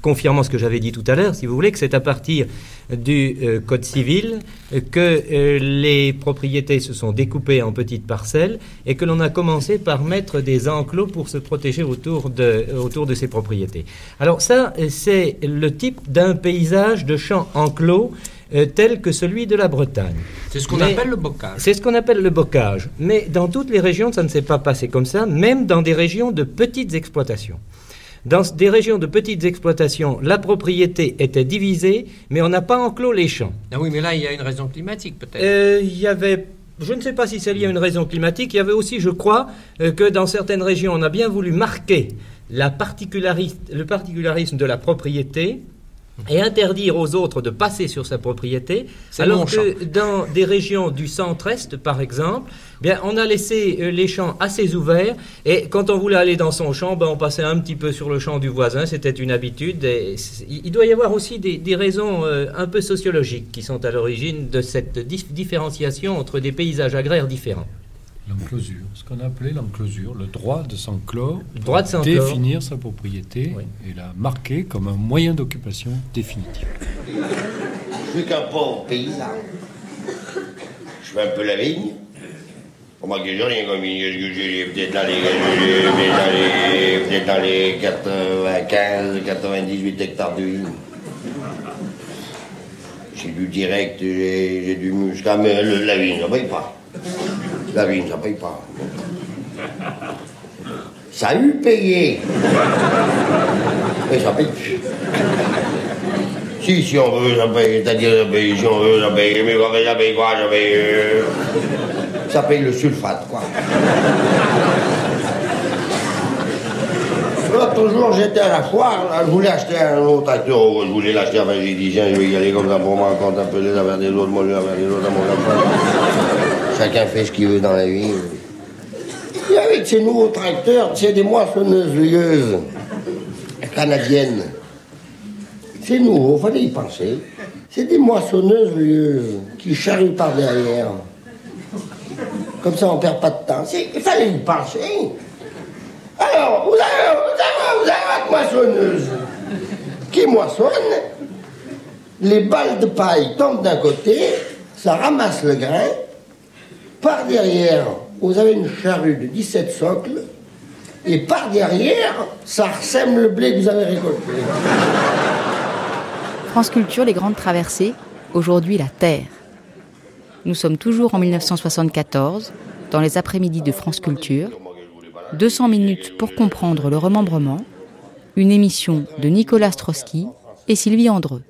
confirmant ce que j'avais dit tout à l'heure, si vous voulez, que c'est à partir du Code civil que les propriétés se sont découpées en petites parcelles et que l'on a commencé par mettre des enclos pour se protéger autour de, autour de ces propriétés. Alors ça, c'est le type d'un paysage de champs enclos euh, tel que celui de la Bretagne. C'est ce qu'on appelle le bocage. C'est ce qu'on appelle le bocage. Mais dans toutes les régions, ça ne s'est pas passé comme ça, même dans des régions de petites exploitations. Dans des régions de petites exploitations, la propriété était divisée, mais on n'a pas enclos les champs. Ah oui, mais là, il y a une raison climatique peut-être. Euh, il y avait je ne sais pas si c'est lié à une raison climatique. Il y avait aussi, je crois, euh, que dans certaines régions, on a bien voulu marquer la le particularisme de la propriété et interdire aux autres de passer sur sa propriété, alors que dans des régions du centre-est, par exemple, bien, on a laissé euh, les champs assez ouverts, et quand on voulait aller dans son champ, ben, on passait un petit peu sur le champ du voisin, c'était une habitude. Et il doit y avoir aussi des, raisons euh, un peu sociologiques qui sont à l'origine de cette différenciation entre des paysages agraires différents. L'enclosure, ce qu'on a appelé l'enclosure, le droit de s'enclore, droit de définir sa propriété et la marquer comme un moyen d'occupation définitif. Je suis qu'un pauvre paysan. Je fais un peu la vigne. Pour moi, j'ai rien comme j'ai peut-être dans les, peut-être dans les 95, 98 hectares de vigne. J'ai du direct, j'ai du muscat, mais la vigne, ça ne paye pas. La vigne, ça paye pas. Ça a eu payé. Mais ça paye plus. Si, si on veut, ça paye. C'est-à-dire, ça paye. Si on veut, ça paye. Mais ça paye quoi Ça paye. Euh, ça paye le sulfate, quoi. L'autre jour, j'étais à la foire, je voulais acheter un autre tracteur, je voulais l'acheter, enfin j'ai dit, tiens, je vais y aller comme ça pour moi, quand un peu des autres, moi les des autres à mon Chacun fait ce qu'il veut dans la vie. Et avec ces nouveaux tracteurs, c'est des moissonneuses vieuses canadiennes. C'est nouveau, fallait y penser. C'est des moissonneuses qui charrient par derrière. Comme ça, on perd pas de temps. Il fallait y penser. Alors, vous avez, vous avez votre moissonneuse qui moissonne, les balles de paille tombent d'un côté, ça ramasse le grain, par derrière, vous avez une charrue de 17 socles, et par derrière, ça ressème le blé que vous avez récolté. France Culture, les grandes traversées, aujourd'hui la Terre. Nous sommes toujours en 1974, dans les après-midi de France Culture. 200 minutes pour comprendre le remembrement, une émission de Nicolas Strosky et Sylvie Andreux.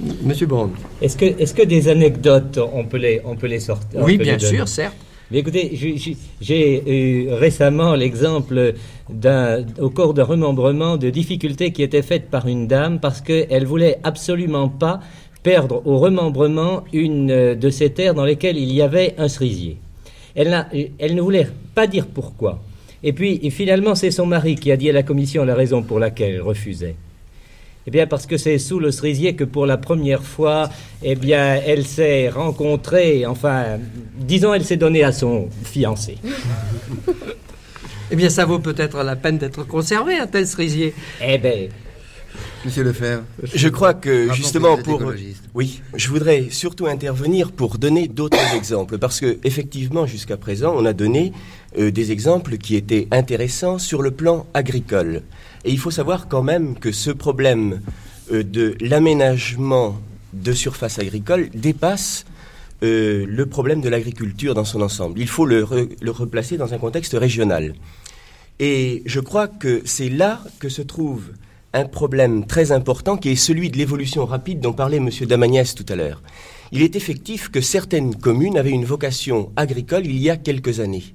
Monsieur Bond. Est-ce que, est que des anecdotes, on peut les, on peut les sortir Oui, bien sûr, certes. Mais écoutez, j'ai eu récemment l'exemple au cours d'un remembrement de difficultés qui étaient faites par une dame parce qu'elle voulait absolument pas perdre au remembrement une de ces terres dans lesquelles il y avait un cerisier. Elle, elle ne voulait pas dire pourquoi. Et puis finalement, c'est son mari qui a dit à la commission la raison pour laquelle elle refusait. Eh bien, parce que c'est sous le cerisier que pour la première fois, eh bien, elle s'est rencontrée, enfin, disons, elle s'est donnée à son fiancé. eh bien, ça vaut peut-être la peine d'être conservé, un tel cerisier. Eh bien, Monsieur Lefebvre. Je crois que justement pour oui, je voudrais surtout intervenir pour donner d'autres exemples parce que effectivement jusqu'à présent on a donné euh, des exemples qui étaient intéressants sur le plan agricole. Et il faut savoir quand même que ce problème euh, de l'aménagement de surface agricole dépasse euh, le problème de l'agriculture dans son ensemble. Il faut le, le, replacer dans un contexte régional. Et je crois que c'est là que se trouve un problème très important qui est celui de l'évolution rapide dont parlait M. Damagnès tout à l'heure. Il est effectif que certaines communes avaient une vocation agricole il y a quelques années.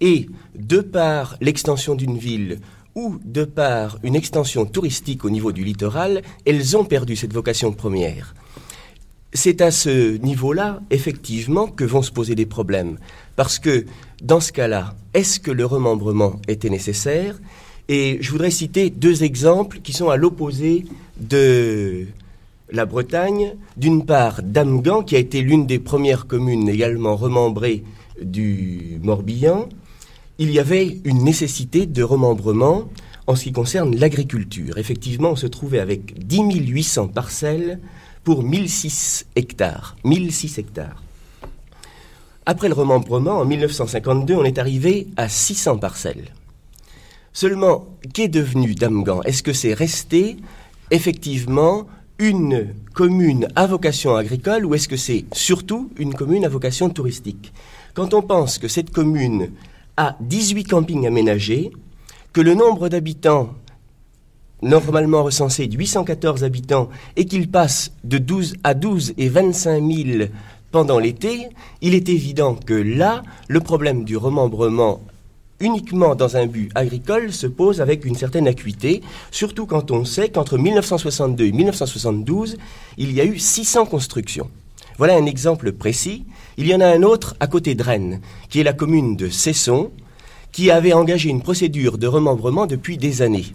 Et de par l'extension d'une ville ou de par une extension touristique au niveau du littoral, elles ont perdu cette vocation première. C'est à ce niveau-là, effectivement, que vont se poser des problèmes. Parce que, dans ce cas-là, est-ce que le remembrement était nécessaire? Et je voudrais citer deux exemples qui sont à l'opposé de la Bretagne. D'une part, Damgan, qui a été l'une des premières communes également remembrées du Morbihan, il y avait une nécessité de remembrement en ce qui concerne l'agriculture. Effectivement, on se trouvait avec 10 800 parcelles pour 1006 hectares. 1006 hectares. Après le remembrement, en 1952, on est arrivé à 600 parcelles. Seulement, qu'est devenu Damgan? Est-ce que c'est resté effectivement une commune à vocation agricole ou est-ce que c'est surtout une commune à vocation touristique? Quand on pense que cette commune à 18 campings aménagés, que le nombre d'habitants normalement recensé de 814 habitants et qu'il passe de 12 à 12 et 25 000 pendant l'été, il est évident que là, le problème du remembrement uniquement dans un but agricole se pose avec une certaine acuité, surtout quand on sait qu'entre 1962 et 1972, il y a eu 600 constructions. Voilà un exemple précis. Il y en a un autre à côté de Rennes, qui est la commune de Cesson, qui avait engagé une procédure de remembrement depuis des années.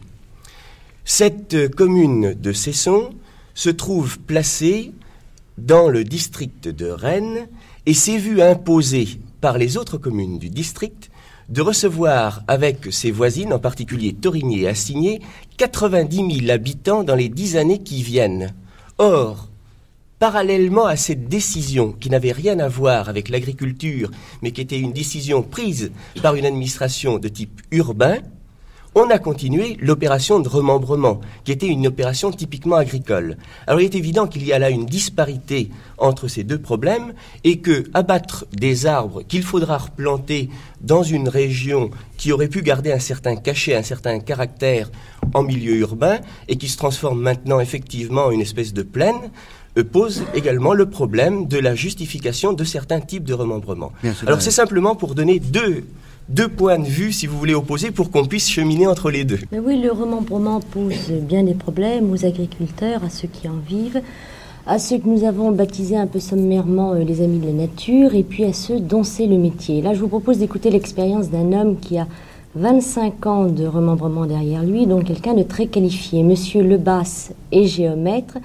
Cette commune de Cesson se trouve placée dans le district de Rennes et s'est vue imposer par les autres communes du district de recevoir avec ses voisines, en particulier Torigny et Assigné, 90 000 habitants dans les dix années qui viennent. Or, parallèlement à cette décision qui n'avait rien à voir avec l'agriculture, mais qui était une décision prise par une administration de type urbain, on a continué l'opération de remembrement, qui était une opération typiquement agricole. Alors il est évident qu'il y a là une disparité entre ces deux problèmes et que abattre des arbres qu'il faudra replanter dans une région qui aurait pu garder un certain cachet, un certain caractère en milieu urbain et qui se transforme maintenant effectivement en une espèce de plaine, pose également le problème de la justification de certains types de remembrement. Alors c'est simplement pour donner deux, deux points de vue, si vous voulez, opposer pour qu'on puisse cheminer entre les deux. Mais oui, le remembrement pose bien des problèmes aux agriculteurs, à ceux qui en vivent, à ceux que nous avons baptisés un peu sommairement euh, les amis de la nature, et puis à ceux dont c'est le métier. Là, je vous propose d'écouter l'expérience d'un homme qui a 25 ans de remembrement derrière lui, donc quelqu'un de très qualifié. Monsieur Lebas est géomètre.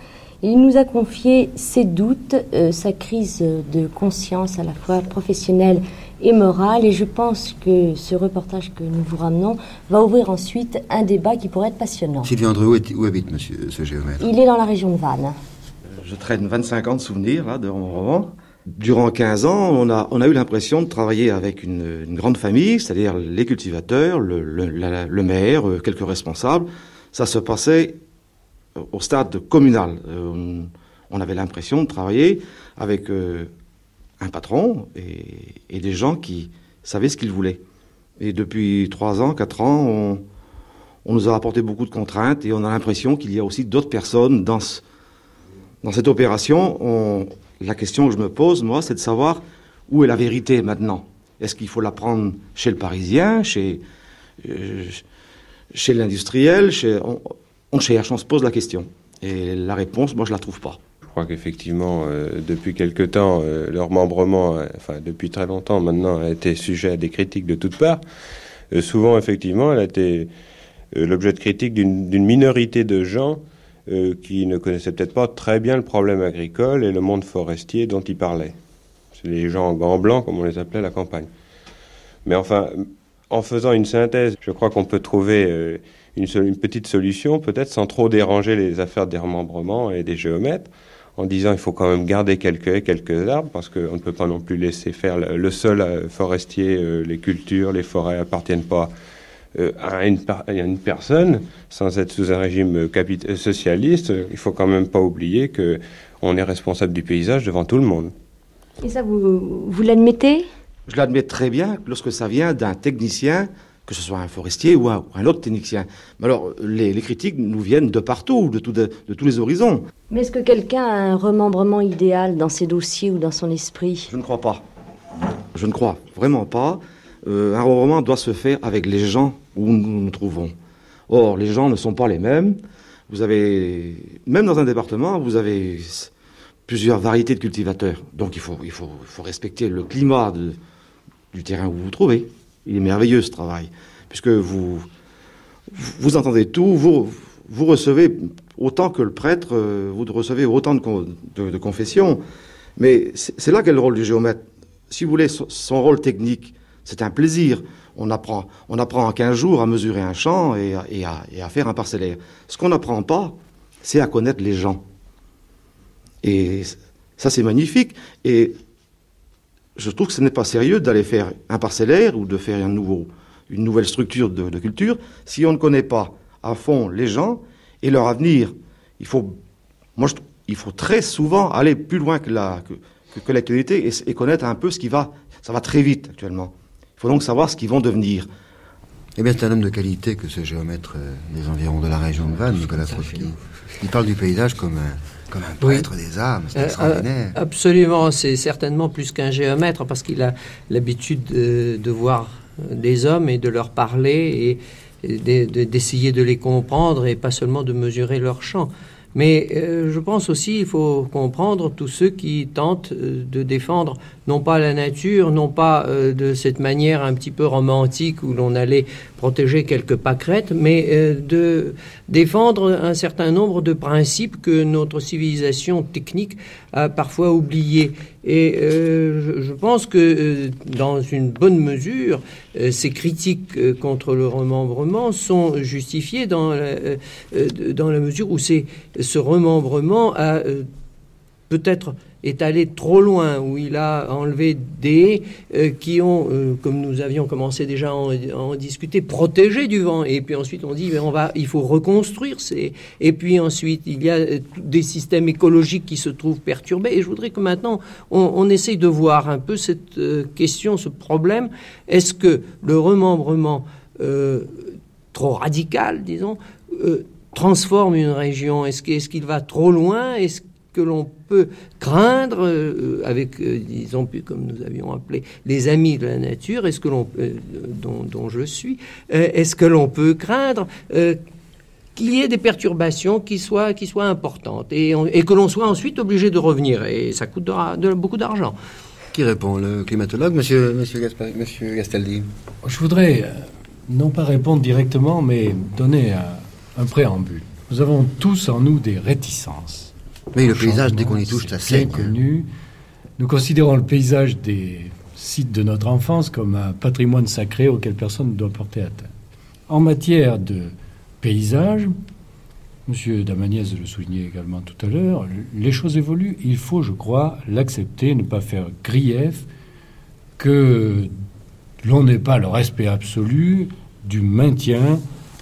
Il nous a confié ses doutes, euh, sa crise de conscience à la fois professionnelle et morale. Et je pense que ce reportage que nous vous ramenons va ouvrir ensuite un débat qui pourrait être passionnant. Sylvie André, où, habite monsieur ce géomètre? Il est dans la région de Vannes. Je traîne 25 ans de souvenirs là, de mon roman. Durant 15 ans, on a, on a eu l'impression de travailler avec une, grande famille, c'est-à-dire les cultivateurs, le, le maire, euh, quelques responsables. Ça se passait au stade communal. Euh, on avait l'impression de travailler avec euh, un patron et, des gens qui savaient ce qu'ils voulaient. Et depuis trois ans, quatre ans, on, nous a apporté beaucoup de contraintes et on a l'impression qu'il y a aussi d'autres personnes dans, dans cette opération. la question que je me pose, moi, c'est de savoir où est la vérité maintenant. Est-ce qu'il faut la prendre chez le Parisien, chez, euh, chez l'industriel chez, cherche, on se pose la question. Et la réponse, moi, je la trouve pas. Je crois qu'effectivement, euh, depuis quelque temps, euh, leur membrement, euh, enfin depuis très longtemps maintenant, a été sujet à des critiques de toutes parts. souvent, effectivement, elle a été l'objet de critiques d'une minorité de gens qui ne connaissaient peut-être pas très bien le problème agricole et le monde forestier dont ils parlaient. C'est les gens en gants blancs, comme on les appelait à la campagne. Mais enfin, en faisant une synthèse, je crois qu'on peut trouver une, petite solution, peut-être sans trop déranger les affaires des remembrements et des géomètres, en disant il faut quand même garder quelques haies, quelques arbres, parce qu'on ne peut pas non plus laisser faire le, sol euh, forestier, euh, les cultures, les forêts appartiennent pas euh, à, une, une, personne, sans être sous un régime socialiste. Il faut quand même pas oublier que on est responsable du paysage devant tout le monde. Et ça, vous, vous l'admettez? Je l'admets très bien lorsque ça vient d'un technicien que ce soit un forestier ou un, autre technicien. Mais alors, les, critiques nous viennent de partout, de, de, tous les horizons. Mais est-ce que quelqu'un a un remembrement idéal dans ses dossiers ou dans son esprit? Je ne crois pas. Je ne crois vraiment pas. Euh, un remembrement doit se faire avec les gens où nous nous trouvons. Or, les gens ne sont pas les mêmes. Vous avez, même dans un département, vous avez plusieurs variétés de cultivateurs. Donc, il faut, il faut, il faut respecter le climat du terrain où vous vous trouvez. Il est merveilleux ce travail, puisque vous, vous entendez tout, vous, vous recevez autant que le prêtre, euh, vous recevez autant de, confessions. Mais c'est là qu'est le rôle du géomètre. Si vous voulez, son rôle technique, c'est un plaisir. On apprend, on apprend en 15 jours à mesurer un champ et, à, et à, faire un parcellaire. Ce qu'on n'apprend pas, c'est à connaître les gens. Et ça, c'est magnifique. Et je trouve que ce n'est pas sérieux d'aller faire un parcellaire ou de faire un nouveau, une nouvelle structure de, culture si on ne connaît pas à fond les gens et leur avenir. Il faut, moi, il faut très souvent aller plus loin que la que, que l'actualité et, connaître un peu ce qui va. Ça va très vite actuellement. Il faut donc savoir ce qu'ils vont devenir. Eh bien, c'est un homme de qualité que ce géomètre euh, des environs de la région de Vannes, Nicolas Trotsky. Il parle du paysage comme un, comme un prêtre des âmes, c'est euh, extraordinaire. absolument, c'est certainement plus qu'un géomètre parce qu'il a l'habitude de, voir des hommes et de leur parler et, d'essayer de, les comprendre et pas seulement de mesurer leur champ. Mais euh, je pense aussi qu'il faut comprendre tous ceux qui tentent euh, de défendre non pas la nature, non pas euh, de cette manière un petit peu romantique où l'on allait protéger quelques pâquerettes, mais euh, de défendre un certain nombre de principes que notre civilisation technique a parfois oubliés. Et euh, je, pense que dans une bonne mesure, ces critiques contre le remembrement sont justifiées dans la, dans la mesure où ce remembrement a peut-être est allé trop loin, où il a enlevé des euh, qui ont, euh, comme nous avions commencé déjà à en, discuter, protégé du vent. Et puis ensuite, on dit, mais on va, il faut reconstruire. Ces... Et puis ensuite, il y a euh, des systèmes écologiques qui se trouvent perturbés. Et je voudrais que maintenant, on, on essaye de voir un peu cette question, ce problème. Est-ce que le remembrement trop radical, disons, transforme une région? Est-ce qu'il va trop loin? Est-ce que l'on peut craindre euh, avec, euh, disons, comme nous avions appelé, les amis de la nature, est-ce que l'on, euh, dont, je suis, est-ce que l'on peut craindre qu'il y ait des perturbations qui soient, qui soient importantes et, et que l'on soit ensuite obligé de revenir? Et ça coûte de, beaucoup d'argent. Qui répond? Le climatologue, monsieur, monsieur, monsieur Gastaldi Je voudrais non pas répondre directement, mais donner un préambule. Nous avons tous en nous des réticences mais le paysage, dès qu'on y touche, ça saigne. connu. Nous considérons le paysage des sites de notre enfance comme un patrimoine sacré auquel personne ne doit porter atteinte. En matière de paysage, M. Damaniès le soulignait également tout à l'heure, les choses évoluent. Il faut, je crois, l'accepter, ne pas faire grief que l'on n'ait pas le respect absolu du maintien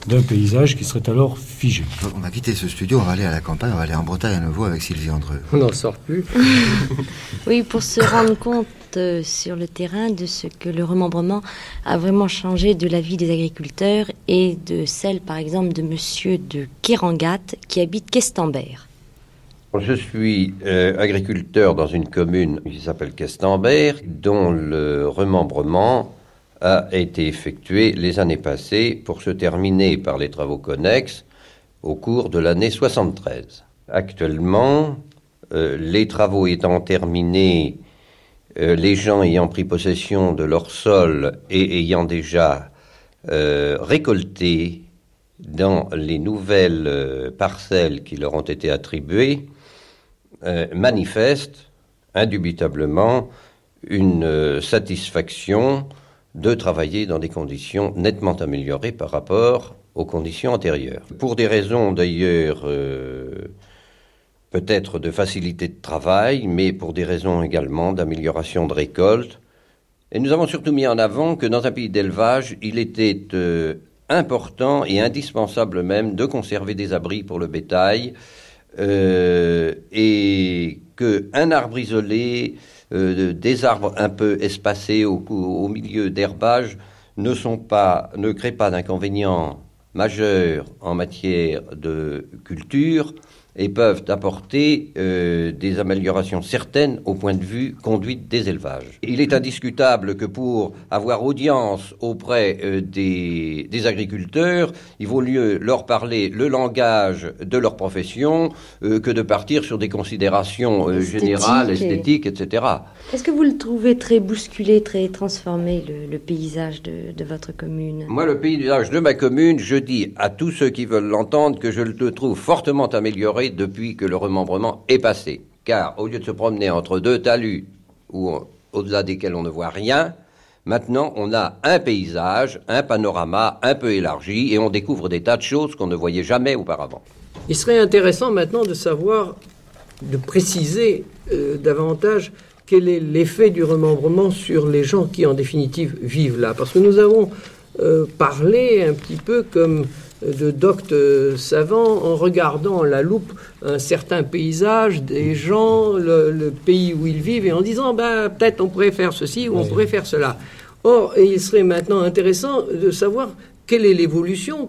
d'un paysage qui serait alors figé. On va quitter ce studio, on va aller à la campagne, on va aller en Bretagne à nouveau avec Sylvie Andreux. On n'en sort plus. oui, pour se rendre compte euh, sur le terrain de ce que le remembrement a vraiment changé de la vie des agriculteurs et de celle, par exemple, de monsieur de Kérangat qui habite Questembert. Je suis euh, agriculteur dans une commune qui s'appelle Questembert, dont le remembrement a été effectué les années passées pour se terminer par les travaux connexes au cours de l'année 73. Actuellement, euh, les travaux étant terminés, euh, les gens ayant pris possession de leur sol et ayant déjà euh, récolté dans les nouvelles parcelles qui leur ont été attribuées, manifestent indubitablement une satisfaction de travailler dans des conditions nettement améliorées par rapport aux conditions antérieures. Pour des raisons d'ailleurs euh, peut-être de facilité de travail, mais pour des raisons également d'amélioration de récolte. Et nous avons surtout mis en avant que dans un pays d'élevage, il était euh, important et indispensable même de conserver des abris pour le bétail euh, et qu'un arbre isolé euh, des arbres un peu espacés au, milieu d'herbage ne, sont pas, ne créent pas d'inconvénients majeurs en matière de culture et peuvent apporter euh, des améliorations certaines au point de vue conduite des élevages. Il est indiscutable que pour avoir audience auprès euh, des, des, agriculteurs, il vaut mieux leur parler le langage de leur profession euh, que de partir sur des considérations générales, esthétiques, etc. Est-ce que vous le trouvez très bousculé, très transformé, le, le paysage de, de, votre commune? Moi, le paysage de ma commune, je dis à tous ceux qui veulent l'entendre que je le trouve fortement amélioré depuis que le remembrement est passé. Car au lieu de se promener entre deux talus au-delà desquels on ne voit rien, maintenant on a un paysage, un panorama un peu élargi et on découvre des tas de choses qu'on ne voyait jamais auparavant. Il serait intéressant maintenant de savoir, de préciser euh, davantage quel est l'effet du remembrement sur les gens qui en définitive vivent là. Parce que nous avons euh, parlé un petit peu comme de doctes savants en regardant la loupe un certain paysage, des gens, le, pays où ils vivent, et en disant ben, peut-être on pourrait faire ceci ou on pourrait faire cela. Or, il serait maintenant intéressant de savoir quelle est l'évolution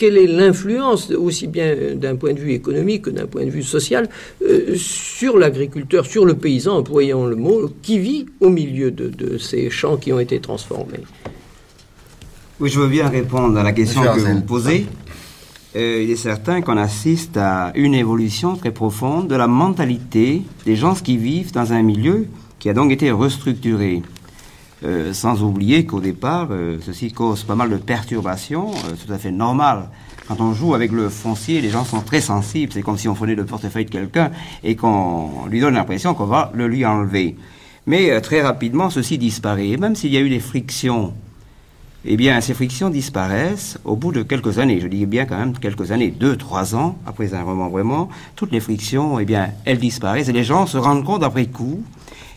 quelle est l'influence, aussi bien d'un point de vue économique que d'un point de vue social, euh, sur l'agriculteur, sur le paysan, employant le mot, qui vit au milieu de, ces champs qui ont été transformés Oui, je veux bien répondre à la question que vous posez. Euh, il est certain qu'on assiste à une évolution très profonde de la mentalité des gens qui vivent dans un milieu qui a donc été restructuré. Euh, sans oublier qu'au départ, euh, ceci cause pas mal de perturbations, c'est tout à fait normal. Quand on joue avec le foncier, les gens sont très sensibles. C'est comme si on prenait le portefeuille de quelqu'un et qu'on lui donne l'impression qu'on va le lui enlever. Mais très rapidement, ceci disparaît. Et même s'il y a eu des frictions, eh bien, ces frictions disparaissent au bout de quelques années. Je dis bien quand même quelques années, deux, trois ans après un remembrement. Toutes les frictions, eh bien, elles disparaissent et les gens se rendent compte après coup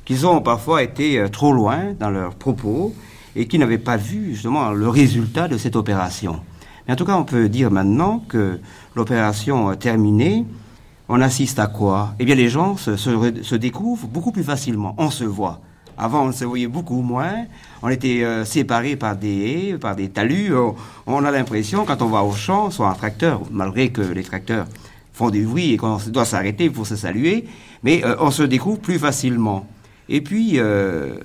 qu'ils ont parfois été euh, trop loin dans leurs propos et qui n'avaient pas vu justement le résultat de cette opération. Mais en tout cas, on peut dire maintenant que l'opération terminée, on assiste à quoi? Eh bien, les gens se, découvrent beaucoup plus facilement. On se voit. Avant, on se voyait beaucoup moins. On était euh, séparés par des par des talus. On, a l'impression, quand on va au champ, soit un tracteur, malgré que les tracteurs font du bruit et qu'on doit s'arrêter pour se saluer, mais euh, on se découvre plus facilement. Et puis, euh,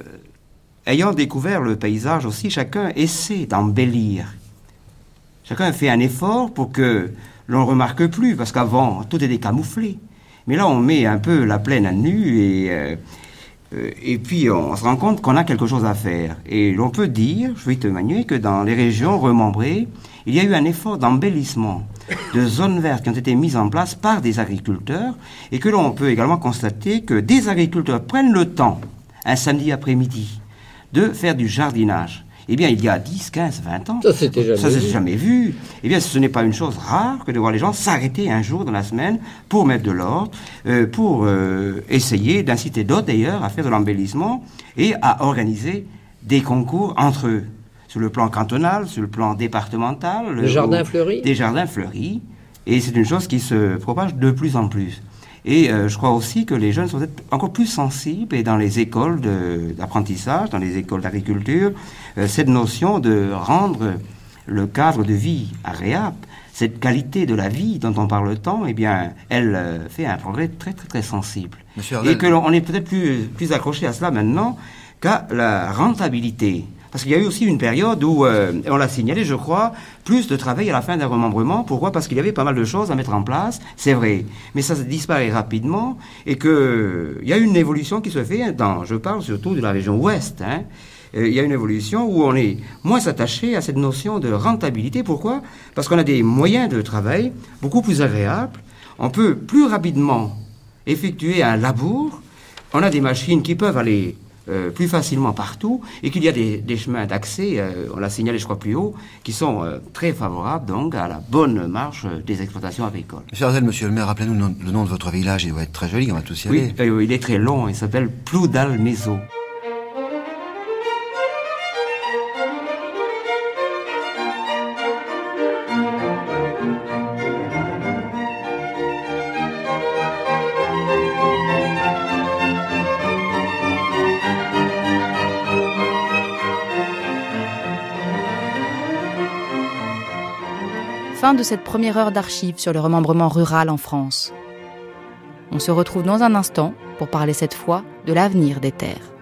ayant découvert le paysage aussi, chacun essaie d'embellir. Chacun fait un effort pour que l'on ne remarque plus, parce qu'avant, tout était camouflé. Mais là, on met un peu la plaine à nu et, euh, euh, et puis on se rend compte qu'on a quelque chose à faire. Et l'on peut dire, je vais te manuer, que dans les régions remembrées, il y a eu un effort d'embellissement de zones vertes qui ont été mises en place par des agriculteurs et que l'on peut également constater que des agriculteurs prennent le temps, un samedi après-midi, de faire du jardinage. Eh bien, il y a 10, 15, 20 ans, ça s'était jamais, jamais, vu. Eh bien, ce n'est pas une chose rare que de voir les gens s'arrêter un jour dans la semaine pour mettre de l'ordre, euh, pour euh, essayer d'inciter d'autres d'ailleurs à faire de l'embellissement et à organiser des concours entre eux sur le plan cantonal, sur le plan départemental. Le, jardin fleuri Des jardins fleuris. Et c'est une chose qui se propage de plus en plus. Et euh, je crois aussi que les jeunes sont encore plus sensibles, et dans les écoles d'apprentissage, dans les écoles d'agriculture, euh, cette notion de rendre le cadre de vie agréable, cette qualité de la vie dont on parle tant, eh bien, elle euh, fait un progrès très, très, très sensible. et que l'on est peut-être plus, plus accroché à cela maintenant qu'à la rentabilité parce qu'il y a eu aussi une période où, euh, on l'a signalé, je crois, plus de travail à la fin d'un remembrement. Pourquoi? Parce qu'il y avait pas mal de choses à mettre en place, c'est vrai. Mais ça disparaît rapidement et qu'il y a une évolution qui se fait dans, je parle surtout de la région ouest. Hein. Euh, il y a une évolution où on est moins attaché à cette notion de rentabilité. Pourquoi? Parce qu'on a des moyens de travail beaucoup plus agréables. On peut plus rapidement effectuer un labour. On a des machines qui peuvent aller euh, plus facilement partout et qu'il y a des, chemins d'accès, euh, on l'a signalé je crois plus haut, qui sont euh, très favorables donc à la bonne marche des exploitations agricoles. Monsieur Arzel, monsieur le maire, rappelez-nous le, nom de votre village, il doit être très joli, on va tous y aller. Oui, il est très long, il s'appelle Ploudal-Mézo. Fin de cette première heure d'archives sur le remembrement rural en France. On se retrouve dans un instant pour parler cette fois de l'avenir des terres.